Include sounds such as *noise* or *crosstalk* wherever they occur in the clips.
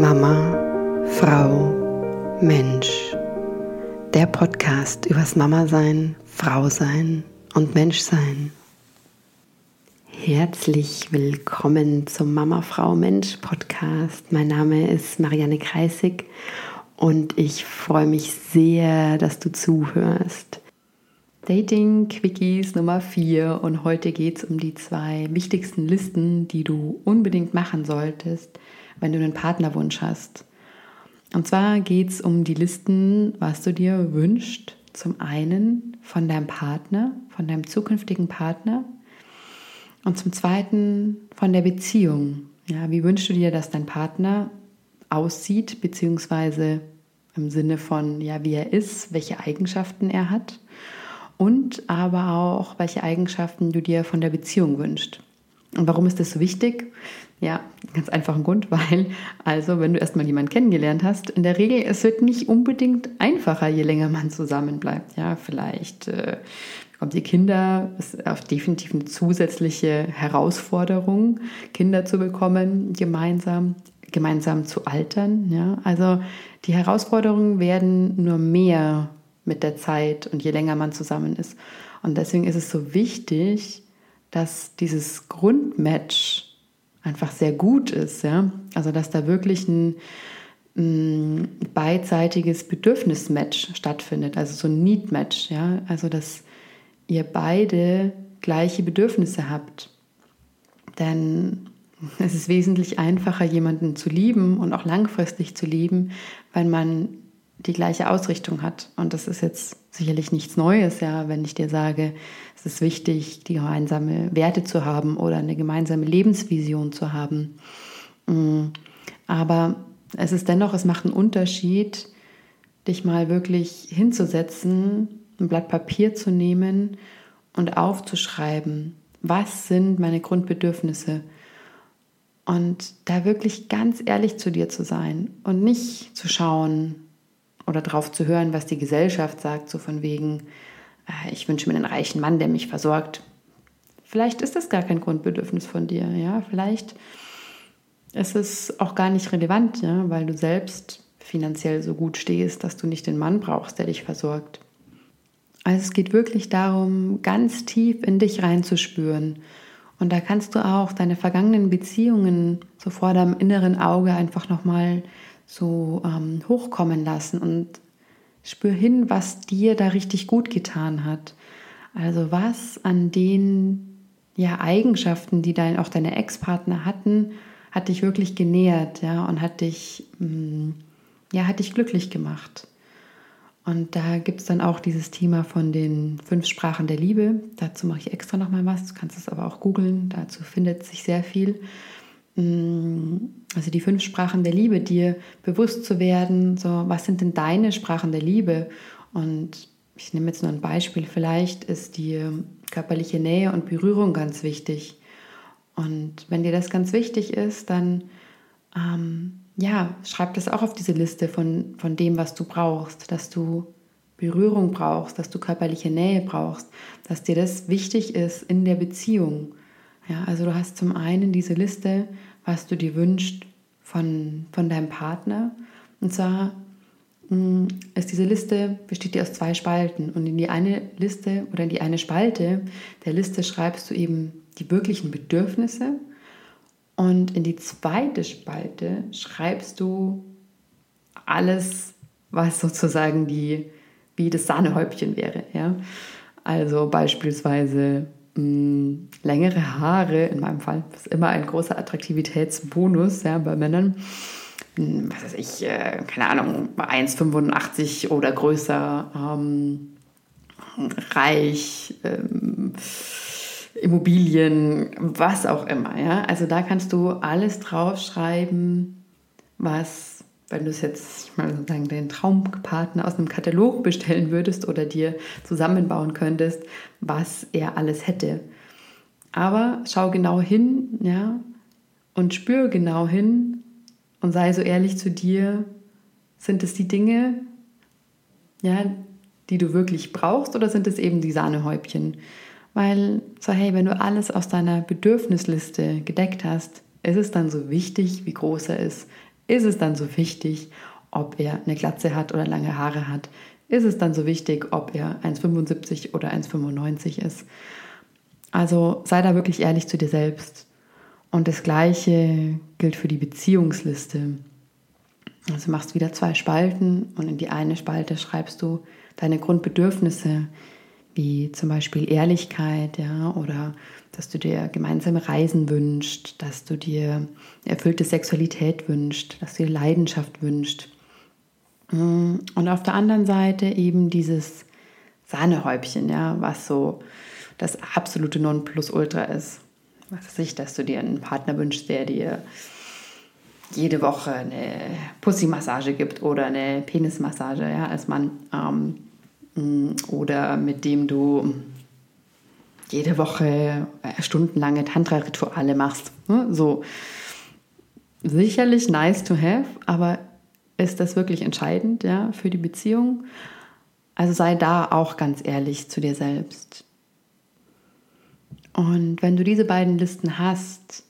Mama, Frau, Mensch. Der Podcast übers Mama sein, Frau sein und Mensch sein. Herzlich willkommen zum Mama, Frau, Mensch Podcast. Mein Name ist Marianne Kreisig und ich freue mich sehr, dass du zuhörst. Dating Quickies Nummer 4 und heute geht es um die zwei wichtigsten Listen, die du unbedingt machen solltest, wenn du einen Partnerwunsch hast. Und zwar geht es um die Listen, was du dir wünschst. Zum einen von deinem Partner, von deinem zukünftigen Partner und zum zweiten von der Beziehung. Ja, wie wünschst du dir, dass dein Partner aussieht, beziehungsweise im Sinne von, ja, wie er ist, welche Eigenschaften er hat und aber auch, welche Eigenschaften du dir von der Beziehung wünschst. Und warum ist das so wichtig? Ja, ganz einfach ein Grund, *laughs* weil, also, wenn du erstmal jemanden kennengelernt hast, in der Regel, es wird nicht unbedingt einfacher, je länger man zusammen bleibt. Ja, vielleicht äh, bekommt ihr Kinder, ist auch definitiv eine zusätzliche Herausforderung, Kinder zu bekommen, gemeinsam, gemeinsam zu altern. Ja, also die Herausforderungen werden nur mehr mit der Zeit und je länger man zusammen ist. Und deswegen ist es so wichtig, dass dieses Grundmatch einfach sehr gut ist, ja. Also dass da wirklich ein, ein beidseitiges Bedürfnismatch stattfindet, also so ein Need-Match, ja. Also dass ihr beide gleiche Bedürfnisse habt. Denn es ist wesentlich einfacher, jemanden zu lieben und auch langfristig zu lieben, wenn man die gleiche Ausrichtung hat. Und das ist jetzt sicherlich nichts Neues, ja, wenn ich dir sage, es ist wichtig, die gemeinsame Werte zu haben oder eine gemeinsame Lebensvision zu haben. Mm. Aber es ist dennoch, es macht einen Unterschied, dich mal wirklich hinzusetzen, ein Blatt Papier zu nehmen und aufzuschreiben, was sind meine Grundbedürfnisse und da wirklich ganz ehrlich zu dir zu sein und nicht zu schauen, oder drauf zu hören, was die Gesellschaft sagt, so von wegen, äh, ich wünsche mir einen reichen Mann, der mich versorgt. Vielleicht ist das gar kein Grundbedürfnis von dir, ja, vielleicht ist es auch gar nicht relevant, ja, weil du selbst finanziell so gut stehst, dass du nicht den Mann brauchst, der dich versorgt. Also es geht wirklich darum, ganz tief in dich reinzuspüren. Und da kannst du auch deine vergangenen Beziehungen so vor deinem inneren Auge einfach nochmal so ähm, hochkommen lassen und spür hin, was dir da richtig gut getan hat. Also was an den ja, Eigenschaften, die dein, auch deine Ex-Partner hatten, hat dich wirklich genährt, ja, und hat dich, mh, mm, ja, hat dich glücklich gemacht. Und da gibt es dann auch dieses Thema von den fünf Sprachen der Liebe. Dazu mache ich extra nochmal was. Du kannst es aber auch googeln. Dazu findet sich sehr viel. Mm, also die fünf Sprachen der Liebe, dir bewusst zu werden, so was sind denn deine Sprachen der Liebe? Und ich nehme jetzt nur ein Beispiel, vielleicht ist die körperliche Nähe und Berührung ganz wichtig. Und wenn dir das ganz wichtig ist, dann ähm, ja, schreib das auch auf diese Liste von, von dem, was du brauchst, dass du Berührung brauchst, dass du körperliche Nähe brauchst, dass dir das wichtig ist in der Beziehung. Ja, also du hast zum einen diese Liste, was du dir wünschst von, von deinem Partner. Und zwar mm, ist diese Liste, besteht die aus zwei Spalten. Und in die eine Liste oder in die eine Spalte der Liste schreibst du eben die wirklichen Bedürfnisse. Und in die zweite Spalte schreibst du alles, was sozusagen die, wie das Sahnehäubchen wäre. Ja? Also beispielsweise mh, längere Haare, in meinem Fall, ist immer ein großer Attraktivitätsbonus ja, bei Männern. was weiß ich, äh, keine Ahnung, 1,85 oder größer, ähm, reich, ähm, Immobilien, was auch immer. Ja? Also da kannst du alles draufschreiben, was wenn du es jetzt mal sozusagen den Traumpartner aus einem Katalog bestellen würdest oder dir zusammenbauen könntest, was er alles hätte. Aber schau genau hin, ja, und spür genau hin und sei so ehrlich zu dir. Sind es die Dinge, ja, die du wirklich brauchst oder sind es eben die Sahnehäubchen? Weil, so hey, wenn du alles aus deiner Bedürfnisliste gedeckt hast, ist es dann so wichtig, wie groß er ist? Ist es dann so wichtig, ob er eine Glatze hat oder lange Haare hat? Ist es dann so wichtig, ob er 1,75 oder 1,95 ist? Also sei da wirklich ehrlich zu dir selbst. Und das Gleiche gilt für die Beziehungsliste. Also machst wieder zwei Spalten und in die eine Spalte schreibst du deine Grundbedürfnisse, wie zum Beispiel Ehrlichkeit, ja, oder dass du dir gemeinsame Reisen wünschst, dass du dir erfüllte Sexualität wünschst, dass du dir Leidenschaft wünschst. Mm, und auf der anderen Seite eben dieses Sahnehäubchen, ja, was so das absolute Nonplusultra ist. Was weiß ich, dass du dir einen Partner wünschst, der dir jede Woche eine Pussy-Massage gibt oder eine Penismassage, ja, als Mann. Ähm, oder mit dem du jede Woche äh, stundenlange Tantra-Rituale machst. Ne? So sicherlich nice to have, aber ist das wirklich entscheidend ja, für die Beziehung? Also sei da auch ganz ehrlich zu dir selbst. Und wenn du diese beiden Listen hast,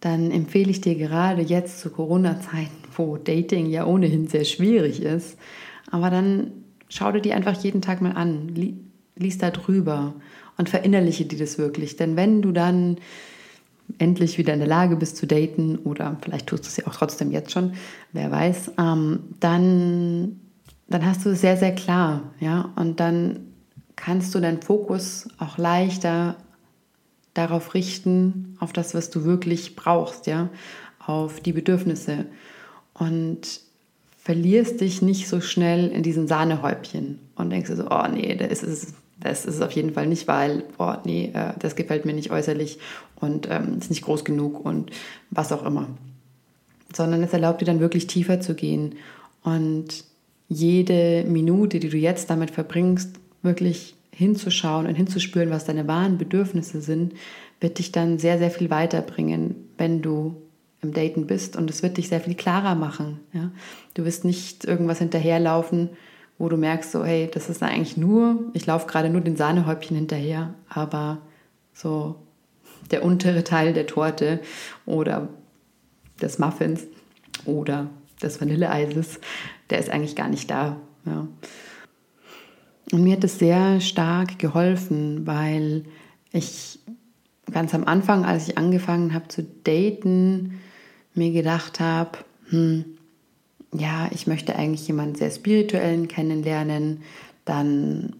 dann empfehle ich dir gerade jetzt zu Corona-Zeiten, wo Dating ja ohnehin sehr schwierig ist, aber dann schau dir die einfach jeden Tag mal an, lies da drüber und verinnerliche dir das wirklich. Denn wenn du dann endlich wieder in der Lage bist zu daten oder vielleicht tust du es ja auch trotzdem jetzt schon, wer weiß, ähm, dann, dann hast du es sehr, sehr klar, ja, und dann kannst du deinen Fokus auch leichter darauf richten, auf das, was du wirklich brauchst, ja, auf die Bedürfnisse. Und verlierst dich nicht so schnell in diesen Sahnehäubchen und denkst dir so, oh nee, das ist es, das ist es auf jeden Fall nicht, weil, oh nee, äh, das gefällt mir nicht äußerlich und ähm, ist nicht groß genug und was auch immer. Sondern es erlaubt dir dann wirklich tiefer zu gehen und jede Minute, die du jetzt damit verbringst, wirklich hinzuschauen und hinzuspüren, was deine wahren Bedürfnisse sind, wird dich dann sehr, sehr viel weiterbringen, wenn du im Daten bist und es wird dich sehr viel klarer machen. Ja? Du wirst nicht irgendwas hinterherlaufen, wo du merkst, so, hey, das ist eigentlich nur, ich laufe gerade nur den Sahnehäubchen hinterher, aber so der untere Teil der Torte oder des Muffins oder des Vanilleeises, der ist eigentlich gar nicht da. Ja. Und mir hat es sehr stark geholfen, weil ich ganz am Anfang, als ich angefangen habe zu daten, mir gedacht habe, hm, ja, ich möchte eigentlich jemanden sehr spirituellen kennenlernen. Dann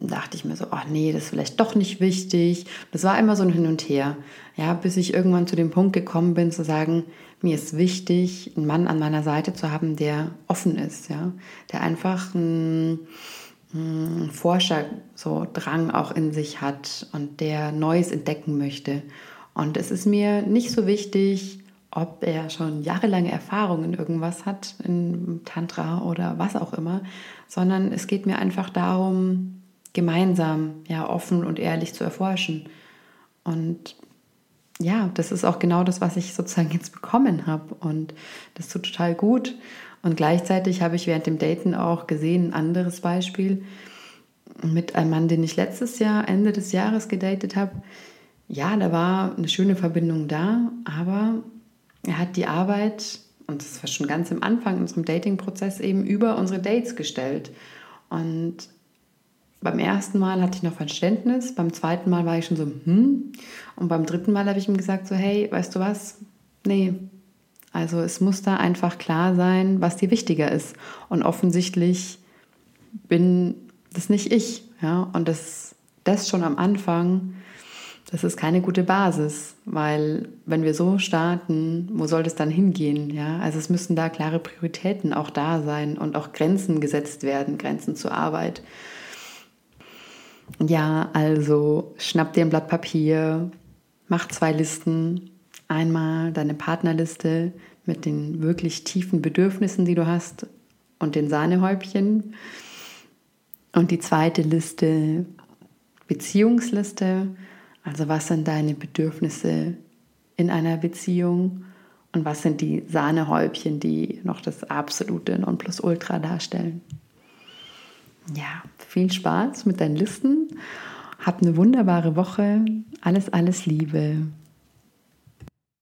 dachte ich mir so, ach nee, das ist vielleicht doch nicht wichtig. Das war immer so ein Hin und Her. Ja, bis ich irgendwann zu dem Punkt gekommen bin, zu sagen, mir ist wichtig, einen Mann an meiner Seite zu haben, der offen ist, ja, der einfach ein hm, Forscher so Drang auch in sich hat und der Neues entdecken möchte. Und es ist mir nicht so wichtig, ob er schon jahrelange Erfahrung in irgendwas hat, in Tantra oder was auch immer, sondern es geht mir einfach darum, gemeinsam, ja, offen und ehrlich zu erforschen. Und ja, das ist auch genau das, was ich sozusagen jetzt bekommen habe. Und das tut total gut. Und gleichzeitig habe ich während dem Daten auch gesehen, ein anderes Beispiel mit einem Mann, den ich letztes Jahr, Ende des Jahres gedatet habe. Ja, da war eine schöne Verbindung da, aber er hat die Arbeit, und das war schon ganz am Anfang in unserem Dating-Prozess, eben über unsere Dates gestellt. Und beim ersten Mal hatte ich noch Verständnis, beim zweiten Mal war ich schon so, hm. Und beim dritten Mal habe ich ihm gesagt, so, hey, weißt du was? Nee, also es muss da einfach klar sein, was dir wichtiger ist. Und offensichtlich bin das nicht ich. Ja? Und das, das schon am Anfang, das ist keine gute Basis, weil wenn wir so starten, wo soll das dann hingehen? Ja? Also es müssen da klare Prioritäten auch da sein und auch Grenzen gesetzt werden, Grenzen zur Arbeit. Ja, also schnapp dir ein Blatt Papier, mach zwei Listen, Einmal deine Partnerliste mit den wirklich tiefen Bedürfnissen, die du hast und den Sahnehäubchen. Und die zweite Liste, Beziehungsliste. Also was sind deine Bedürfnisse in einer Beziehung und was sind die Sahnehäubchen, die noch das absolute Nonplusultra darstellen. Ja, viel Spaß mit deinen Listen. Hab eine wunderbare Woche. Alles, alles Liebe.